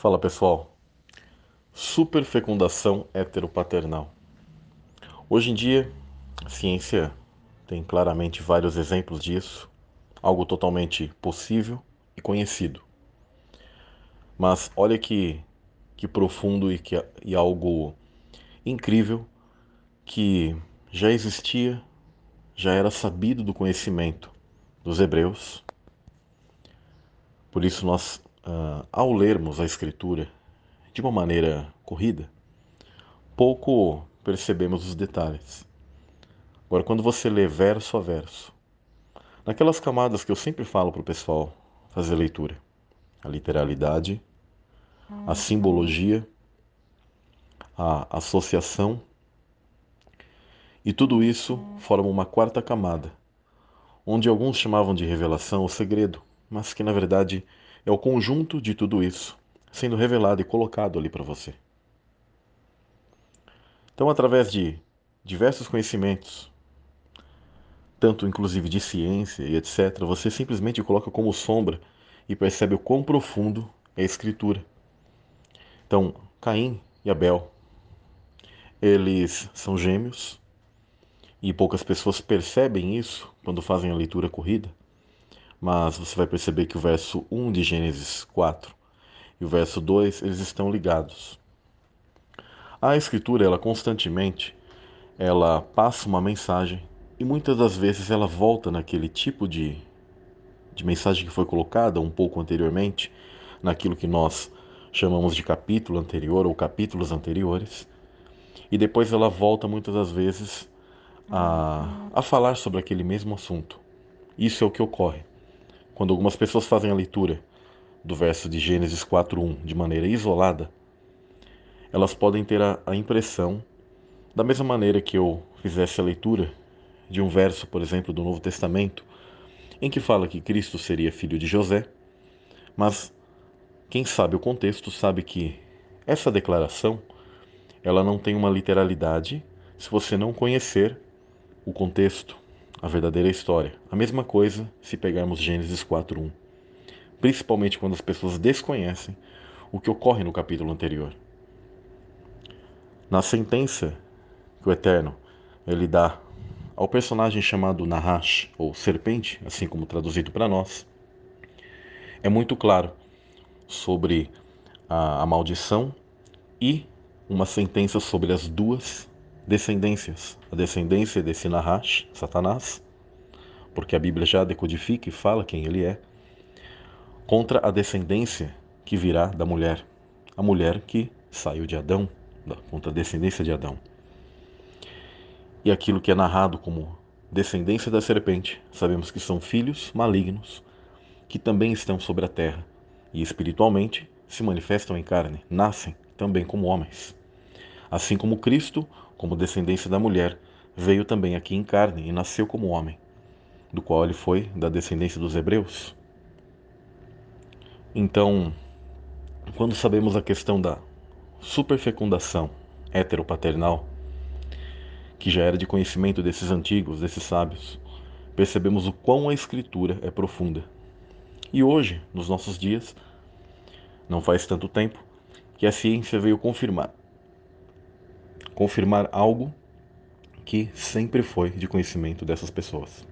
Fala pessoal, superfecundação heteropaternal. Hoje em dia, a ciência tem claramente vários exemplos disso, algo totalmente possível e conhecido. Mas olha que, que profundo e, que, e algo incrível que já existia, já era sabido do conhecimento dos hebreus. Por isso nós uh, ao lermos a Escritura de uma maneira corrida, pouco percebemos os detalhes. Agora, quando você lê verso a verso, naquelas camadas que eu sempre falo para o pessoal fazer leitura, a literalidade, a simbologia, a associação, e tudo isso forma uma quarta camada, onde alguns chamavam de revelação ou segredo, mas que na verdade é o conjunto de tudo isso sendo revelado e colocado ali para você. Então, através de diversos conhecimentos, tanto inclusive de ciência e etc., você simplesmente coloca como sombra e percebe o quão profundo é a escritura. Então, Caim e Abel, eles são gêmeos e poucas pessoas percebem isso quando fazem a leitura corrida mas você vai perceber que o verso 1 de Gênesis 4 e o verso 2, eles estão ligados. A escritura, ela constantemente, ela passa uma mensagem e muitas das vezes ela volta naquele tipo de, de mensagem que foi colocada um pouco anteriormente, naquilo que nós chamamos de capítulo anterior ou capítulos anteriores, e depois ela volta muitas das vezes a, a falar sobre aquele mesmo assunto. Isso é o que ocorre. Quando algumas pessoas fazem a leitura do verso de Gênesis 4:1 de maneira isolada, elas podem ter a, a impressão, da mesma maneira que eu fizesse a leitura de um verso, por exemplo, do Novo Testamento, em que fala que Cristo seria filho de José, mas quem sabe o contexto sabe que essa declaração ela não tem uma literalidade se você não conhecer o contexto, a verdadeira história. A mesma coisa se pegarmos Gênesis 4:1. Principalmente quando as pessoas desconhecem o que ocorre no capítulo anterior. Na sentença que o Eterno ele dá ao personagem chamado Nahash, ou serpente, assim como traduzido para nós, é muito claro sobre a, a maldição e uma sentença sobre as duas descendências, a descendência desse Nahash, Satanás, porque a Bíblia já decodifica e fala quem ele é, contra a descendência que virá da mulher, a mulher que saiu de Adão, contra a descendência de Adão. E aquilo que é narrado como descendência da serpente, sabemos que são filhos malignos que também estão sobre a terra e espiritualmente se manifestam em carne, nascem também como homens. Assim como Cristo, como descendência da mulher, veio também aqui em carne e nasceu como homem, do qual ele foi da descendência dos hebreus. Então, quando sabemos a questão da superfecundação heteropaternal, que já era de conhecimento desses antigos, desses sábios, percebemos o quão a escritura é profunda. E hoje, nos nossos dias, não faz tanto tempo, que a ciência veio confirmar confirmar algo que sempre foi de conhecimento dessas pessoas.